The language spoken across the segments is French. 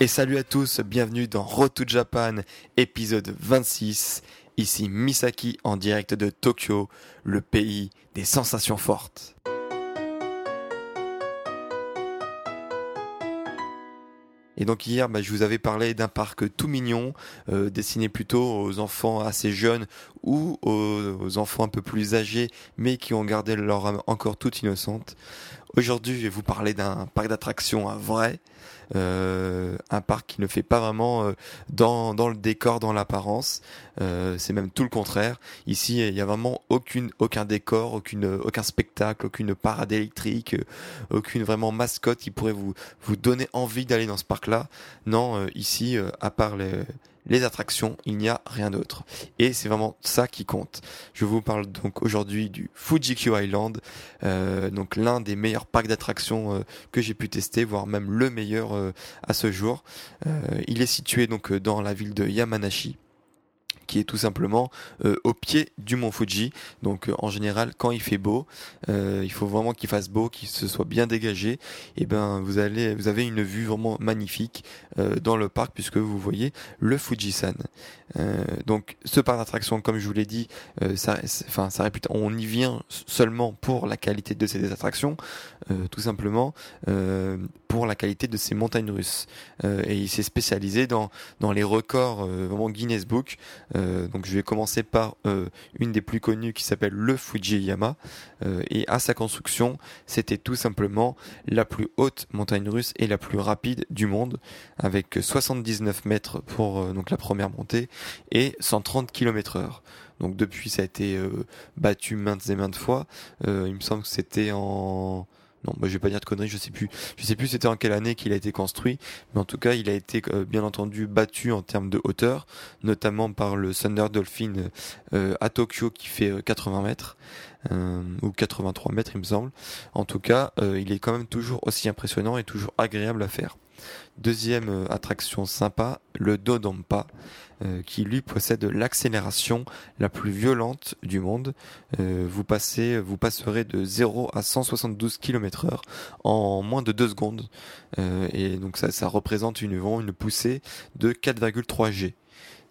Et salut à tous, bienvenue dans Road Japan, épisode 26. Ici Misaki en direct de Tokyo, le pays des sensations fortes. Et donc hier, bah, je vous avais parlé d'un parc tout mignon, euh, destiné plutôt aux enfants assez jeunes ou aux, enfants un peu plus âgés, mais qui ont gardé leur âme encore toute innocente. Aujourd'hui, je vais vous parler d'un parc d'attractions vrai, euh, un parc qui ne fait pas vraiment euh, dans le décor, dans l'apparence. Euh, c'est même tout le contraire. Ici, il y a vraiment aucune, aucun décor, aucune, aucun spectacle, aucune parade électrique, aucune vraiment mascotte qui pourrait vous, vous donner envie d'aller dans ce parc-là. Non, ici, à part les les attractions, il n'y a rien d'autre. Et c'est vraiment ça qui compte. Je vous parle donc aujourd'hui du Fuji-Q Island, euh, donc l'un des meilleurs parcs d'attractions euh, que j'ai pu tester, voire même le meilleur euh, à ce jour. il est situé donc dans la ville de Yamanashi qui est tout simplement euh, au pied du mont Fuji. Donc euh, en général, quand il fait beau, euh, il faut vraiment qu'il fasse beau, qu'il se soit bien dégagé. Et ben vous allez, vous avez une vue vraiment magnifique dans le parc puisque vous voyez le Fujisan. donc ce parc d'attractions, comme je vous l'ai dit, on y vient seulement pour la qualité de ces attractions, tout simplement pour la qualité de ces montagnes russes. et il s'est spécialisé dans dans les records vraiment Guinness Book. Euh, donc je vais commencer par euh, une des plus connues qui s'appelle le Fujiyama. Euh, et à sa construction, c'était tout simplement la plus haute montagne russe et la plus rapide du monde, avec 79 mètres pour donc la première montée et 130 km heure. Donc depuis, ça a été battu maintes et maintes fois. il me semble que c'était en non, moi je vais pas dire de conneries, je sais plus. Je sais plus c'était en quelle année qu'il a été construit, mais en tout cas il a été euh, bien entendu battu en termes de hauteur, notamment par le Thunder Dolphin euh, à Tokyo qui fait 80 euh, mètres. ou 83 mètres il me semble. En tout cas, il est quand même toujours aussi impressionnant et toujours agréable à faire. Deuxième attraction sympa, le Dodampa. Euh, qui lui possède l'accélération la plus violente du monde. Euh, vous passerez de 0 à 172 km heure en moins de 2 secondes. Euh, et donc ça, ça représente une, une poussée de 4,3 G.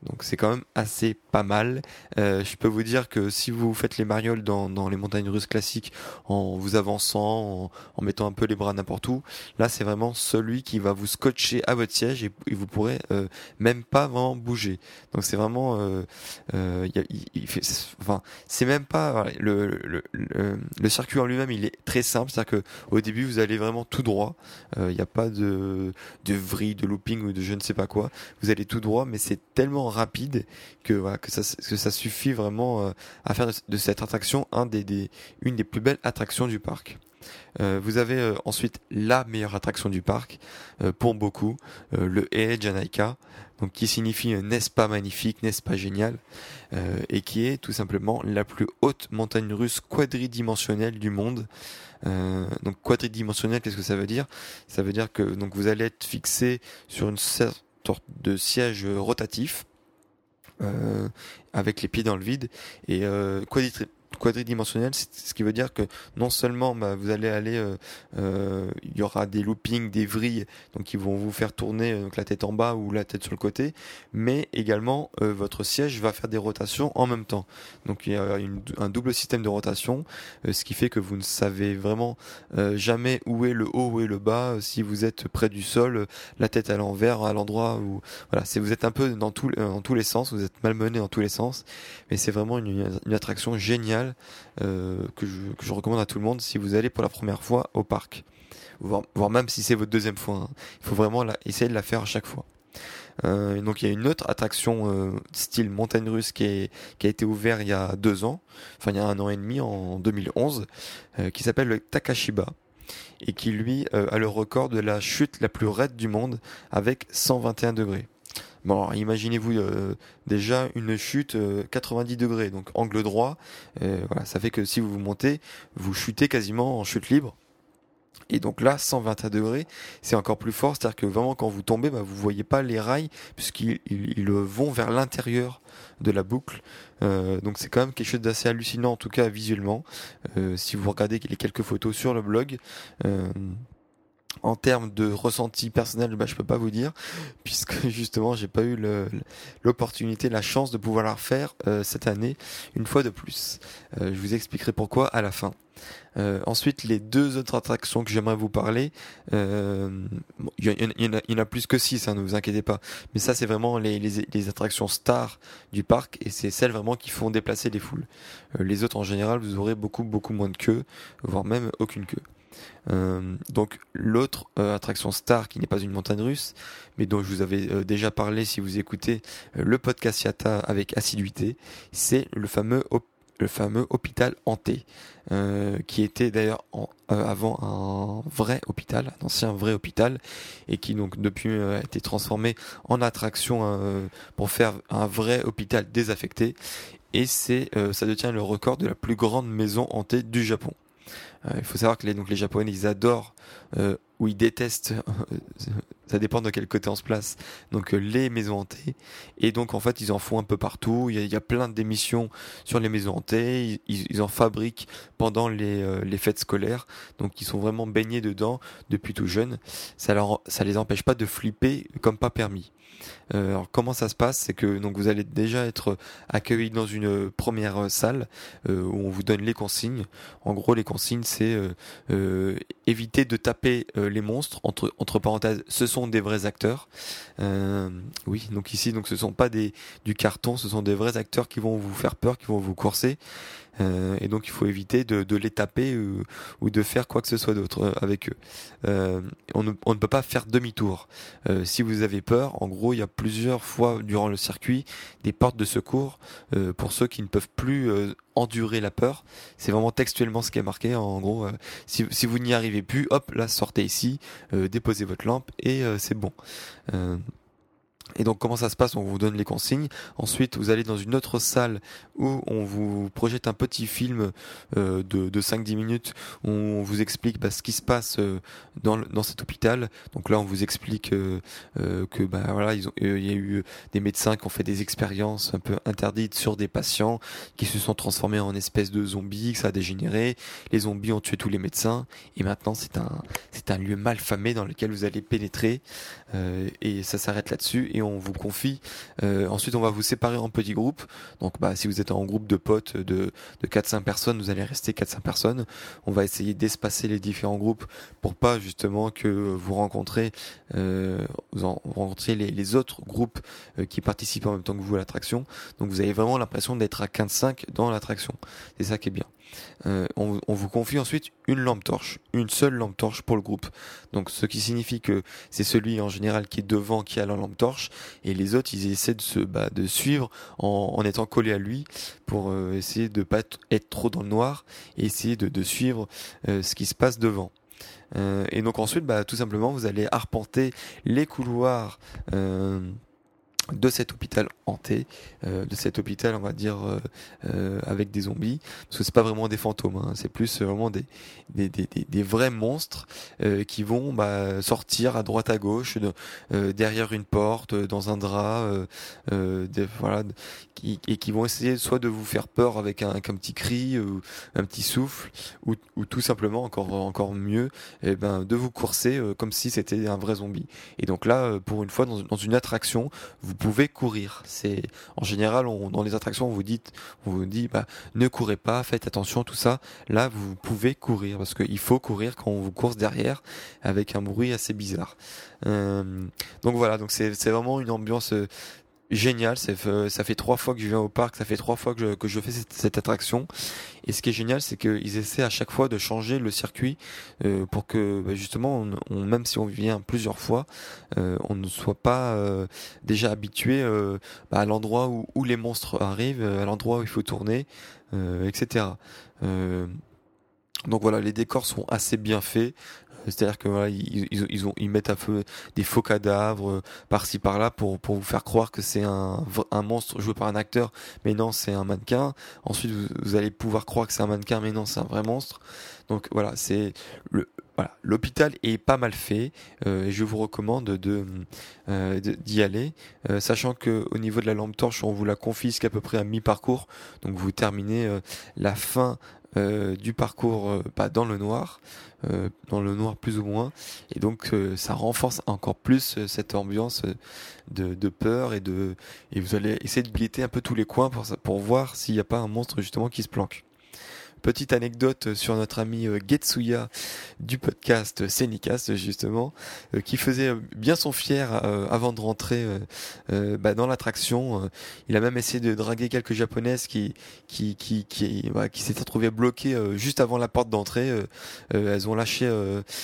Donc c'est quand même assez pas mal. Euh, je peux vous dire que si vous faites les marioles dans, dans les montagnes russes classiques en vous avançant, en, mettant un peu les bras n'importe où, là c'est vraiment celui qui va vous scotcher à votre siège et, vous pourrez euh, même pas vraiment bouger. Donc c'est vraiment, euh, euh il, fait, enfin c'est même pas le, le, le, circuit en lui-même, il est très simple, c'est-à-dire que au début vous allez vraiment tout droit. Il n'y a pas de de vrille, de looping ou de je ne sais pas quoi. Vous allez tout droit, mais c'est tellement rapide que voilà que ça suffit vraiment euh, à faire de, cette attraction une des plus belles attractions du parc. Euh, vous avez euh, ensuite la meilleure attraction du parc pour beaucoup, le Ee Janaika, donc qui signifie n'est-ce pas magnifique, n'est-ce pas génial, et qui est tout simplement la plus haute montagne russe quadridimensionnelle du monde. donc quadridimensionnelle, qu'est-ce que ça veut dire? Ça veut dire que donc vous allez être fixé sur une sorte de siège rotatif euh, avec les pieds dans le vide. Et euh, quadridimensionnel, ce qui veut dire que non seulement bah, vous allez aller, euh, euh, il y aura des loopings, des vrilles, donc qui vont vous faire tourner donc la tête en bas ou la tête sur le côté, mais également euh, votre siège va faire des rotations en même temps. Donc il y a un double système de rotation, ce qui fait que vous ne savez vraiment jamais où est le haut, où est le bas, si vous êtes près du sol, la tête à l'envers, à l'endroit où voilà, c'est vous êtes un peu dans, tout, dans tous les sens, vous êtes malmené dans tous les sens, mais c'est vraiment une attraction géniale euh, que, je, recommande à tout le monde si vous allez pour la première fois au parc. Voire, même si c'est votre deuxième fois. Hein. Il faut vraiment essayer de la faire à chaque fois. Euh, donc il y a une autre attraction euh, style montagne russe qui, a été ouverte il y a deux ans, enfin il y a un an et demi en 2011, euh, qui s'appelle le Takashiba et qui lui a le record de la chute la plus raide du monde avec 121 degrés. Bon, imaginez-vous déjà une chute 90 degrés, donc angle droit. voilà, ça fait que si vous vous montez, vous chutez quasiment en chute libre. Et donc là, 121 degrés, c'est encore plus fort, c'est-à-dire que vraiment quand vous tombez, bah, vous voyez pas les rails puisqu'ils ils, vont vers l'intérieur de la boucle. Euh, donc c'est quand même quelque chose d'assez hallucinant, en tout cas visuellement. Euh, si vous regardez les quelques photos sur le blog, euh, en termes de ressenti personnel, bah, je peux pas vous dire, puisque justement j'ai pas eu l'opportunité, la chance de pouvoir la refaire euh, cette année une fois de plus. Euh, je vous expliquerai pourquoi à la fin. Euh, ensuite, les deux autres attractions que j'aimerais vous parler, il y, en a plus que six, hein, ne vous inquiétez pas. Mais ça, c'est vraiment les, les, attractions stars du parc et c'est celles vraiment qui font déplacer les foules. les autres, en général, vous aurez beaucoup beaucoup moins de queue, voire même aucune queue. Euh, donc l'autre euh, attraction star qui n'est pas une montagne russe, mais dont je vous avais euh, déjà parlé si vous écoutez le podcast Yata avec assiduité, c'est le fameux hôpital hanté, qui était d'ailleurs avant un vrai hôpital, un ancien vrai hôpital, et qui donc depuis a été transformé en attraction pour faire un vrai hôpital désaffecté. Et c'est, ça détient le record de la plus grande maison hantée du Japon. Euh, il faut savoir que les, donc les Japonais, ils adorent euh, ou ils détestent, ça dépend de quel côté on se place, donc euh, les maisons hantées. Et donc en fait, ils en font un peu partout. Il y a, il y plein d'émissions sur les maisons hantées. Ils, en fabriquent pendant les, les, fêtes scolaires. Donc ils sont vraiment baignés dedans depuis tout jeune. Ça, leur, ça les empêche pas de flipper comme pas permis. Euh, alors comment ça se passe? C'est que donc vous allez déjà être accueilli dans une première salle euh, où on vous donne les consignes. En gros, les consignes c'est euh, éviter de taper les monstres entre entre parenthèses. Ce sont des vrais acteurs. oui, donc ici donc ce sont pas des du carton, ce sont des vrais acteurs qui vont vous faire peur, qui vont vous courser. Euh, et donc il faut éviter de, de les taper ou, ou, de faire quoi que ce soit d'autre euh, avec eux. Euh, on, ne, on, ne, peut pas faire demi-tour. Euh, si vous avez peur, en gros, il y a plusieurs fois durant le circuit des portes de secours euh, pour ceux qui ne peuvent plus endurer la peur. C'est vraiment textuellement ce qui est marqué. En gros, si, si, vous n'y arrivez plus, hop, là, sortez ici, déposez votre lampe et c'est bon. Et donc comment ça se passe? On vous donne les consignes. Ensuite, vous allez dans une autre salle où on vous projette un petit film euh, de, de 5-10 minutes où on vous explique bah, ce qui se passe euh, dans, cet hôpital. Donc là, on vous explique euh, euh que bah, voilà, il y a eu des médecins qui ont fait des expériences un peu interdites sur des patients qui se sont transformés en espèces de zombies, que ça a dégénéré. Les zombies ont tué tous les médecins et maintenant c'est un c'est un lieu mal famé dans lequel vous allez pénétrer et ça s'arrête là-dessus on vous confie. Euh, ensuite, on va vous séparer en petits groupes. Donc, bah, si vous êtes en groupe de potes de, de 4-5 personnes, vous allez rester 4-5 personnes. On va essayer d'espacer les différents groupes pour pas justement que vous rencontrez, euh, vous, en, les, autres groupes euh, qui participent en même temps que vous à l'attraction. Donc, vous avez vraiment l'impression d'être à 15-5 dans l'attraction. C'est ça qui est bien. Euh, on, vous confie ensuite une lampe torche, une seule lampe torche pour le groupe. Donc ce qui signifie que c'est celui en général qui est devant qui a la lampe torche et les autres ils essaient de se bah, suivre en, étant collés à lui pour euh, essayer de pas être trop dans le noir et essayer de, de suivre euh, ce qui se passe devant. et donc ensuite, bah, tout simplement, vous allez arpenter les couloirs de cet hôpital hanté, euh, de cet hôpital on va dire euh, euh, avec des zombies, parce que c'est pas vraiment des fantômes, hein, c'est plus vraiment des des, des, des vrais monstres qui vont bah, sortir à droite à gauche, derrière une porte, dans un drap, des, voilà, qui, et qui vont essayer soit de vous faire peur avec un, un petit cri ou un petit souffle, ou, ou tout simplement encore encore mieux, eh ben de vous courser comme si c'était un vrai zombie. Et donc là, pour une fois dans, dans une attraction, vous pouvez courir. C'est en général on, dans les attractions on vous dit on vous dit bah ne courez pas, faites attention tout ça. Là vous pouvez courir parce qu'il faut courir quand on vous course derrière avec un bruit assez bizarre. Euh, donc voilà donc c'est c'est vraiment une ambiance génial. Ça fait, ça fait trois fois que je viens au parc, ça fait trois fois que je, que je fais cette, attraction. Et ce qui est génial, c'est qu'ils essaient à chaque fois de changer le circuit euh, pour que bah, justement, même si on vient plusieurs fois, euh, on ne soit pas euh, déjà habitué bah, à l'endroit où, les monstres arrivent, à l'endroit où il faut tourner, etc. donc voilà, les décors sont assez bien faits. C'est-à-dire que voilà, ils, ils, ont, ils mettent à feu des faux cadavres euh, par-ci par-là pour, pour vous faire croire que c'est un, un monstre joué par un acteur, mais non, c'est un mannequin. Ensuite, vous, allez pouvoir croire que c'est un mannequin, mais non, c'est un vrai monstre. Donc voilà, c'est le voilà, l'hôpital est pas mal fait euh, et je vous recommande de euh, d'y aller, euh, sachant que au niveau de la lampe torche, on vous la confisque à peu près à mi-parcours, donc vous terminez euh, la fin euh, du parcours euh, pas dans le noir, euh, dans le noir plus ou moins, et donc ça renforce encore plus cette ambiance de, de, peur et de et vous allez essayer de guetter un peu tous les coins pour, pour voir s'il n'y a pas un monstre justement qui se planque. Petite anecdote sur notre ami euh, Getsuya du podcast Senicast justement, euh, qui faisait euh, bien son fier avant de rentrer bah, dans l'attraction. Il a même essayé de draguer quelques japonaises qui qui qui qui, qui s'étaient retrouvées bloquées juste avant la porte d'entrée. elles ont lâché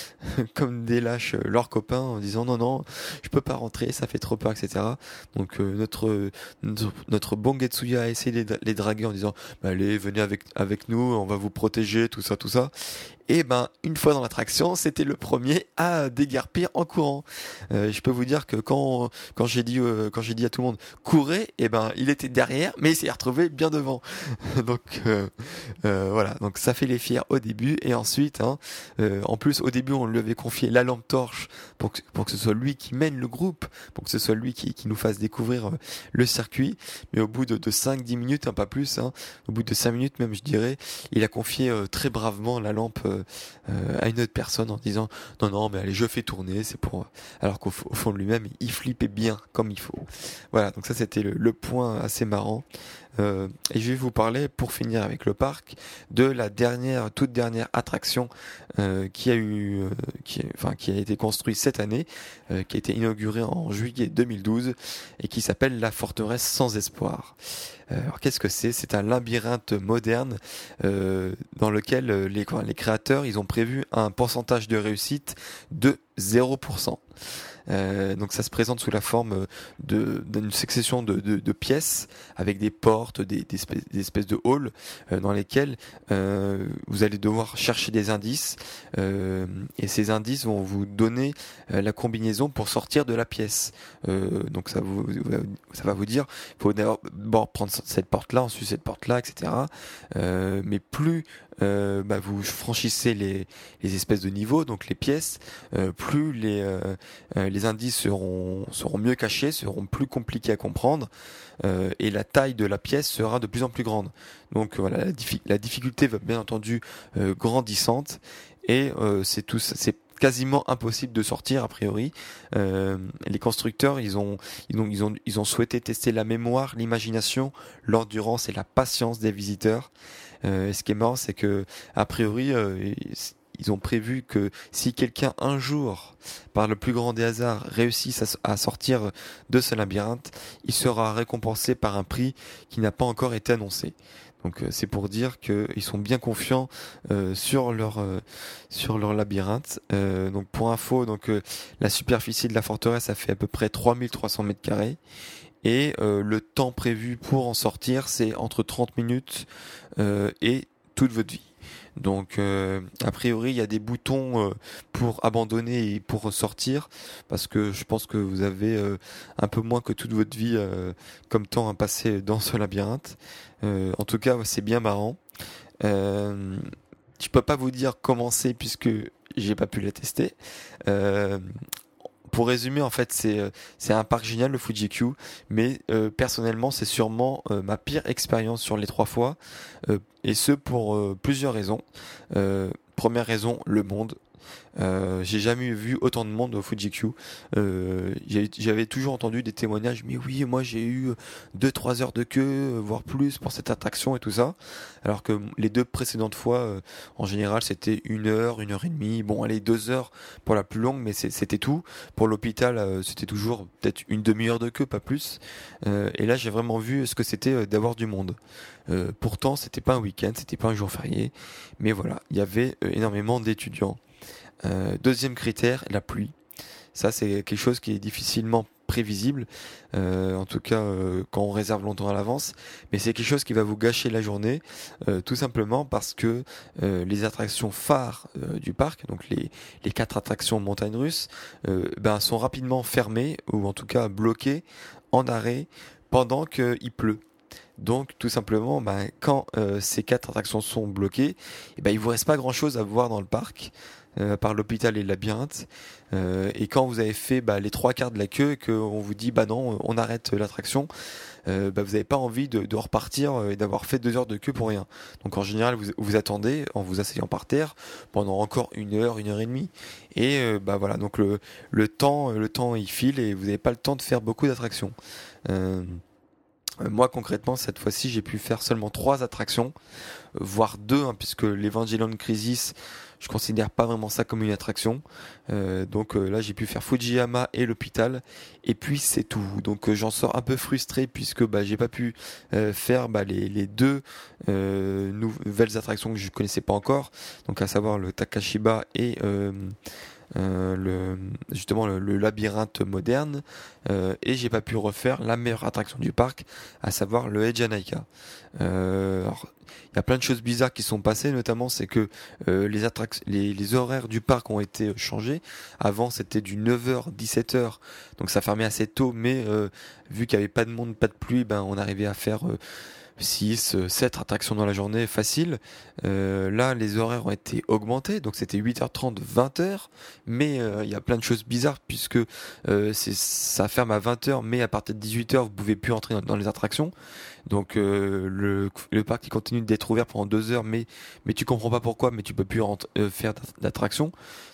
comme des lâches leurs copains en disant non non je peux pas rentrer ça fait trop peur etc. Donc notre, notre bon Getsuya a essayé de les draguer en disant bah, allez venez avec avec nous va vous protéger, tout ça, tout ça. Et ben, une fois dans l'attraction, c'était le premier à déguerpir en courant. Euh, je peux vous dire que quand quand j'ai dit euh, quand j'ai dit à tout le monde courez, et ben il était derrière, mais il s'est retrouvé bien devant. donc euh, voilà, donc ça fait les fiers au début et ensuite, hein, en plus au début on lui avait confié la lampe torche pour que pour que ce soit lui qui mène le groupe, pour que ce soit lui qui, qui nous fasse découvrir le circuit. Mais au bout de, de 5-10 minutes, hein, pas plus, hein, au bout de 5 minutes même je dirais, il a confié très bravement la lampe à une autre personne en disant non non mais allez je fais tourner c'est pour alors qu'au fond de lui-même il flippait bien comme il faut. Voilà donc ça c'était le, point assez marrant euh, et je vais vous parler pour finir avec le parc de la dernière toute dernière attraction euh, qui a eu qui, enfin qui a été construite cette année qui a été inaugurée en juillet 2012 et qui s'appelle la forteresse sans espoir euh, alors qu'est-ce que c'est? C'est un labyrinthe moderne euh, dans lequel euh, les, les créateurs ils ont prévu un pourcentage de réussite de 0%. Euh, donc ça se présente sous la forme de d'une succession de, pièces avec des portes, des, espèces, de halls euh, dans lesquels euh, vous allez devoir chercher des indices et ces indices vont vous donner la combinaison pour sortir de la pièce. donc ça vous ça va vous dire il faut d'abord prendre cette porte là, ensuite cette porte là, etc. mais plus euh, bah, vous franchissez les, les, espèces de niveaux, donc les pièces, euh, plus les, euh, les indices seront, seront mieux cachés, seront plus compliqués à comprendre, et la taille de la pièce sera de plus en plus grande. Donc voilà, la, difficulté va bien entendu grandissante, et c'est tout, c'est quasiment impossible de sortir a priori. Euh, les constructeurs, ils ont, ils ont, ils ont, souhaité tester la mémoire, l'imagination, l'endurance et la patience des visiteurs. Euh, ce qui est marrant, c'est que a priori, euh, ils ont prévu que si quelqu'un un jour, par le plus grand des hasards, réussit à, sortir de ce labyrinthe, il sera récompensé par un prix qui n'a pas encore été annoncé. Donc euh, c'est pour dire qu'ils sont bien confiants sur leur sur leur labyrinthe. donc pour info, donc la superficie de la forteresse a fait à peu près 3300 mètres carrés et euh, le temps prévu pour en sortir c'est entre 30 minutes euh, et toute votre vie. Donc euh, a priori il y a des boutons pour abandonner et pour sortir parce que je pense que vous avez un peu moins que toute votre vie comme temps à passer dans ce labyrinthe. en tout cas c'est bien marrant. je peux pas vous dire comment c'est puisque j'ai pas pu la tester. Euh, pour résumer, en fait, c'est euh, c'est un parc génial le Fuji-Q, mais euh, personnellement, c'est sûrement euh, ma pire expérience sur les trois fois, et ce pour plusieurs raisons. première raison, le monde. Euh, j'ai jamais vu autant de monde au Fuji-Q. Euh, J'avais toujours entendu des témoignages, mais oui, moi j'ai eu 2-3 heures de queue, voire plus pour cette attraction et tout ça. Alors que les deux précédentes fois, euh, en général, c'était une heure, une heure et demie. Bon, allez, deux heures pour la plus longue, mais c'était tout. Pour l'hôpital, euh, c'était toujours peut-être une demi-heure de queue, pas plus. Euh, et là, j'ai vraiment vu ce que c'était d'avoir du monde. pourtant, c'était pas un week-end, c'était pas un jour férié, mais voilà, il y avait énormément d'étudiants. Deuxième critère, la pluie. Ça, c'est quelque chose qui est difficilement prévisible, euh, en tout cas euh, quand on réserve longtemps à l'avance. Mais c'est quelque chose qui va vous gâcher la journée, euh, tout simplement parce que les attractions phares du parc, donc les, les quatre attractions montagnes russes, ben, sont rapidement fermées ou en tout cas bloquées en arrêt pendant qu'il pleut. Donc tout simplement, ben, quand ces quatre attractions sont bloquées, eh ben, il vous reste pas grand chose à voir dans le parc. Euh, par l'hôpital et le labyrinthe. Euh, et quand vous avez fait bah, les trois quarts de la queue et qu'on vous dit bah non, on arrête l'attraction, euh, bah, vous n'avez pas envie de, repartir et d'avoir fait deux heures de queue pour rien. Donc en général, vous, attendez en vous asseyant par terre pendant encore une heure, une heure et demie. Et bah voilà, donc le, le temps, le temps il file et vous n'avez pas le temps de faire beaucoup d'attractions. moi concrètement cette fois-ci j'ai pu faire seulement trois attractions, voire deux, hein, puisque l'Evangelion Crisis je considère pas vraiment ça comme une attraction. Euh, donc euh, là, j'ai pu faire Fujiyama et l'hôpital, et puis c'est tout. Donc euh, j'en sors un peu frustré puisque bah, j'ai pas pu faire bah, les, les, deux nouvelles attractions que je connaissais pas encore, donc à savoir le Takashiba et euh, le, justement le, labyrinthe moderne euh, et j'ai pas pu refaire la meilleure attraction du parc, à savoir le Ejanaika. Euh, il y a plein de choses bizarres qui sont passées, notamment c'est que euh, les, horaires du parc ont été changés. Avant c'était du 9h 17h, donc ça fermait assez tôt, mais vu qu'il y avait pas de monde, pas de pluie, ben on arrivait à faire 6, 7 euh, attractions dans la journée, facile. Euh, là, les horaires ont été augmentés, donc c'était 8h30, 20h, mais euh, il y a plein de choses bizarres puisque ça ferme à 20h, mais à partir de 18h, vous pouvez plus entrer dans, les attractions. Donc le, le parc qui continue d'être ouvert pendant 2 heures, mais, mais tu comprends pas pourquoi, mais tu peux plus faire d'attraction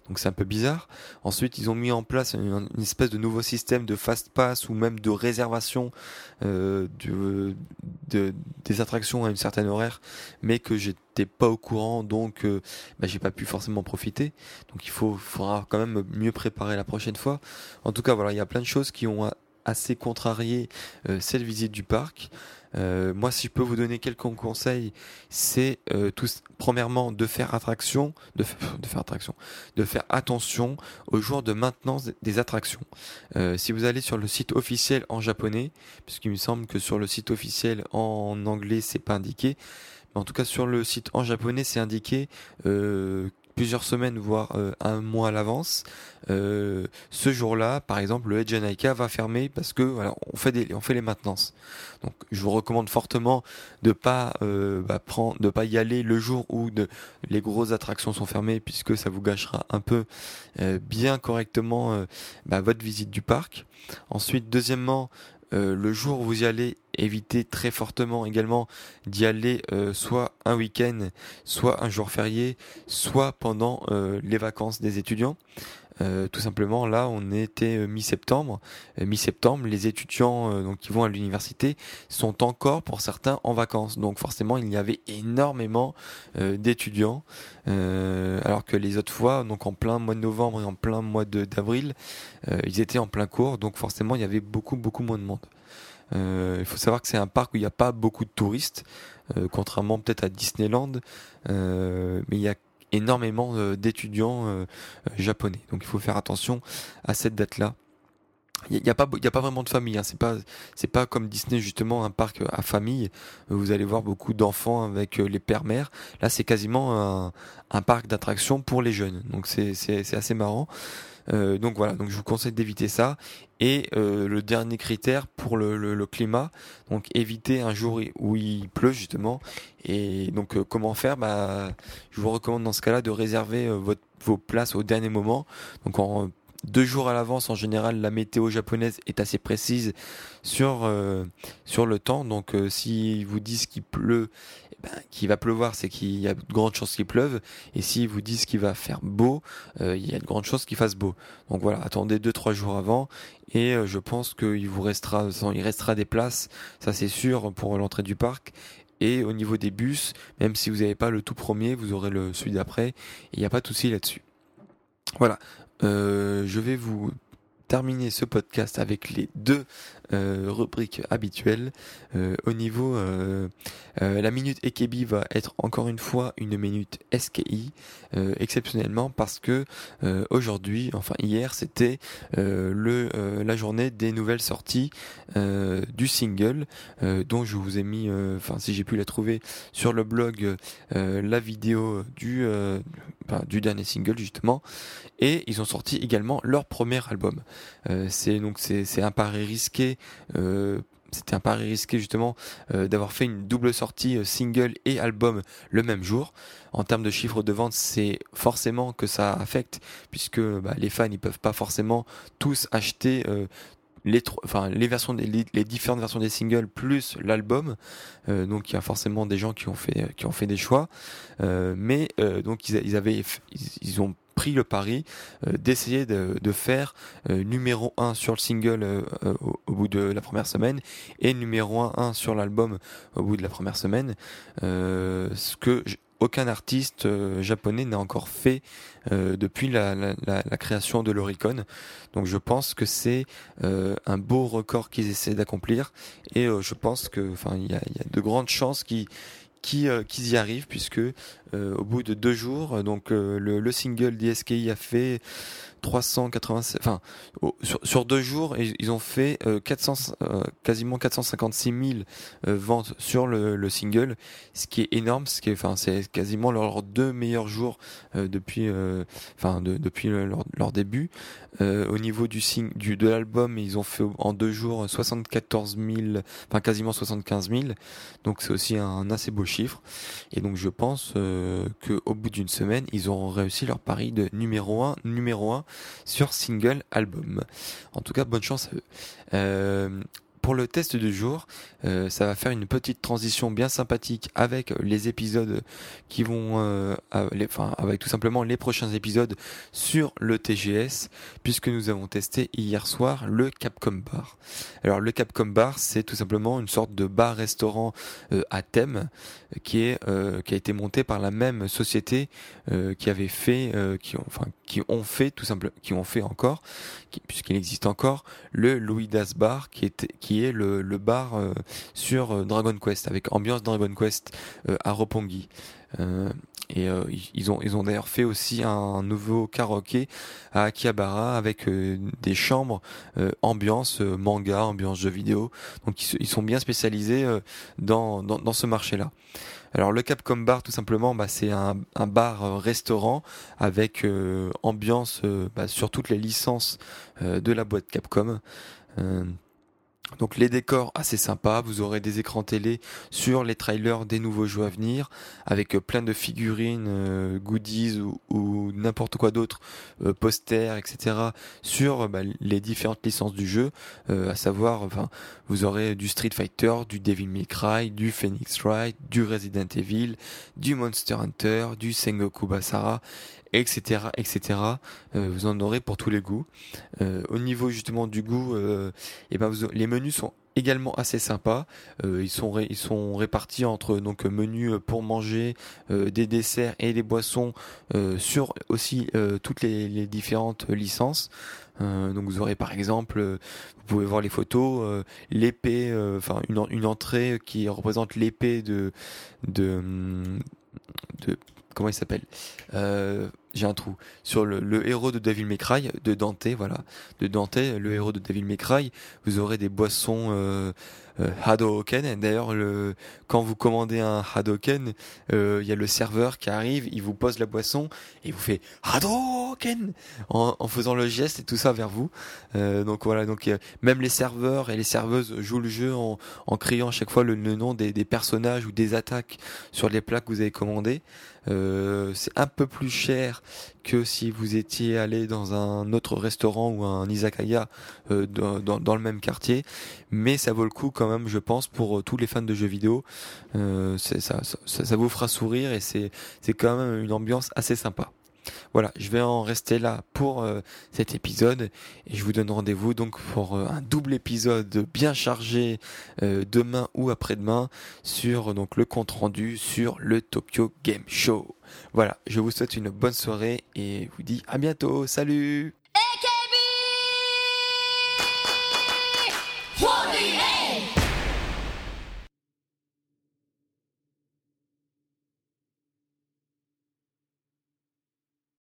donc c'est un peu bizarre. Ensuite, ils ont mis en place une, espèce de nouveau système de fast pass ou même de réservation euh, de, des attractions à une certaine horaire, mais que j'étais pas au courant, donc euh, bah, j'ai pas pu forcément profiter. Donc il faut, faudra quand même mieux préparer la prochaine fois. En tout cas, voilà, il y a plein de choses qui ont assez contrarié euh, cette visite du parc. Euh, moi, si je peux vous donner quelques conseils, c'est euh, premièrement de faire attraction, de, faire attraction, de faire attention aux jours de maintenance des attractions. Euh, si vous allez sur le site officiel en japonais, puisqu'il me semble que sur le site officiel en anglais c'est pas indiqué, mais en tout cas sur le site en japonais c'est indiqué euh, plusieurs semaines, voire euh, un mois à l'avance. Euh, ce jour-là, par exemple, le Edge va fermer parce que voilà, on fait des, on fait les maintenances. Donc, je vous recommande fortement de pas euh, bah, prendre, de pas y aller le jour où de, les grosses attractions sont fermées, puisque ça vous gâchera un peu bien correctement bah, votre visite du parc. Ensuite, deuxièmement, euh, le jour où vous y allez, évitez très fortement également d'y aller euh, soit un week-end, soit un jour férié, soit pendant euh, les vacances des étudiants. Tout simplement, là, on était mi-septembre. mi-septembre, les étudiants donc qui vont à l'université sont encore, pour certains, en vacances. Donc forcément, il y avait énormément d'étudiants, alors que les autres fois, donc en plein mois de novembre et en plein mois d'avril, ils étaient en plein cours. Donc forcément, il y avait beaucoup, beaucoup moins de monde. Euh, il faut savoir que c'est un parc où il n'y a pas beaucoup de touristes, euh, contrairement peut-être à Disneyland, euh, mais il y a énormément d'étudiants japonais. Donc il faut faire attention à cette date-là. Il n'y a, pas, il a pas vraiment de famille. Hein. C'est pas, c'est pas comme Disney justement un parc à famille. Vous allez voir beaucoup d'enfants avec les pères-mères. Là, c'est quasiment un, parc d'attractions pour les jeunes. Donc c'est, c'est assez marrant. Euh, donc voilà, donc je vous conseille d'éviter ça. Et euh, le dernier critère pour le, le, climat, donc éviter un jour où il pleut justement. Et donc euh, comment faire? Bah, Je vous recommande dans ce cas-là de réserver votre, vos places au dernier moment, donc en deux jours à l'avance, en général, la météo japonaise est assez précise sur euh, sur le temps. Donc, euh, s'ils vous disent qu'il pleut, eh ben, qu'il va pleuvoir, c'est qu'il y a de grandes chances qu'il pleuve. Et s'ils vous disent qu'il va faire beau, euh, il y a de grandes chances qu'il fasse beau. Donc voilà, attendez deux trois jours avant. Et je pense qu'il vous restera, il restera des places, ça c'est sûr, pour l'entrée du parc. Et au niveau des bus, même si vous n'avez pas le tout premier, vous aurez le celui d'après. Il n'y a pas de souci là-dessus. Voilà. Euh, je vais vous terminer ce podcast avec les deux euh, rubriques habituelles. Euh, au niveau, euh, la minute Ekebi va être encore une fois une minute SKI, exceptionnellement parce que aujourd'hui, enfin hier, c'était le la journée des nouvelles sorties du single, dont je vous ai mis, enfin si j'ai pu la trouver sur le blog, la vidéo du du dernier single justement, et ils ont sorti également leur premier album. C'est donc c'est un pari risqué euh, c'était un pari risqué justement euh, d'avoir fait une double sortie euh, single et album le même jour. En termes de chiffre de vente, c'est forcément que ça affecte puisque bah, les fans ils peuvent pas forcément tous acheter les, enfin, les versions, les, différentes versions des singles plus l'album. donc il y a forcément des gens qui ont fait, qui ont fait des choix. mais donc ils, avaient, ils ont pris le pari euh, d'essayer de, de, faire euh, numéro 1 sur le single euh, au, au, bout de la première semaine et numéro 1, sur l'album au bout de la première semaine. ce que aucun artiste japonais n'a encore fait depuis la, la, la, création de l'Oricon. Donc je pense que c'est un beau record qu'ils essaient d'accomplir et je pense que enfin il y a, y a, de grandes chances qu'ils qui, euh, qui y arrivent puisque euh, au bout de deux jours, donc euh, le, le, single d'ISKI a fait 387, enfin sur, deux jours, ils, ont fait 400, quasiment 456 000 ventes sur le, le, single, ce qui est énorme, ce qui est, enfin c'est quasiment leurs deux meilleurs jours depuis, enfin de, depuis leur, leur, début. au niveau du, sing, du de l'album, ils ont fait en deux jours 74 000, enfin quasiment 75 000, donc c'est aussi un assez beau chiffre et donc je pense euh, qu'au bout d'une semaine, ils auront réussi leur pari de numéro 1, numéro 1 sur single album. En tout cas, bonne chance à eux. Pour le test du jour, euh, ça va faire une petite transition bien sympathique avec les épisodes qui vont, euh, enfin avec tout simplement les prochains épisodes sur le TGS, puisque nous avons testé hier soir le Capcom Bar. Alors le Capcom Bar, c'est tout simplement une sorte de bar-restaurant euh, à thème qui est qui a été monté par la même société qui avait fait, qui ont, enfin qui ont fait tout simplement, qui ont fait encore, puisqu'il existe encore le Louis Das Bar qui est qui le, bar euh, sur euh, Dragon Quest, avec ambiance Dragon Quest euh, à Roppongi. et ils ont ils ont d'ailleurs fait aussi un nouveau karaoké à Akihabara avec des chambres ambiance manga, ambiance jeux vidéo. Donc ils, sont bien spécialisés dans, dans, ce marché-là. Alors le Capcom Bar, tout simplement, bah, c'est un, un bar-restaurant avec ambiance bah, sur toutes les licences de la boîte Capcom. Donc les décors assez sympas, vous aurez des écrans télé sur les trailers des nouveaux jeux à venir, avec euh, plein de figurines, euh, goodies ou, n'importe quoi d'autre, euh, posters, etc. sur bah, les différentes licences du jeu, à savoir, enfin, vous aurez du Street Fighter, du Devil May Cry, du Phoenix Wright, du Resident Evil, du Monster Hunter, du Sengoku Basara, etc., etc. Euh, vous en aurez pour tous les goûts. Euh, au niveau justement du goût, euh, et ben les menus sont également assez sympas. ils sont sont répartis entre donc menus pour manger, des desserts et des boissons sur aussi toutes les, différentes licences. donc vous aurez par exemple, vous pouvez voir les photos, l'épée, enfin une, entrée qui représente l'épée de comment il s'appelle euh, J'ai un trou. Sur le, héros de Devil May de Dante, voilà, de Dante, le héros de Devil May vous aurez des boissons euh, euh, Hadoken. D'ailleurs, le, quand vous commandez un Hadoken, euh, il y a le serveur qui arrive, il vous pose la boisson et il vous fait Hadoken en, en faisant le geste et tout ça vers vous. Euh, donc voilà, donc même les serveurs et les serveuses jouent le jeu en, en criant à chaque fois le, nom des, des, personnages ou des attaques sur les plats que vous avez commandés. Euh, c'est un peu plus cher que si vous étiez allé dans un autre restaurant ou un izakaya euh, dans, le même quartier. Mais ça vaut le coup quand même, je pense, pour tous les fans de jeux vidéo. Euh, ça, vous fera sourire et c'est quand même une ambiance assez sympa. Voilà, je vais en rester là pour euh, cet épisode et je vous donne rendez-vous donc pour euh, un double épisode bien chargé euh, demain ou après-demain sur donc le compte rendu sur le Tokyo Game Show. Voilà, je vous souhaite une bonne soirée et vous dis à bientôt. Salut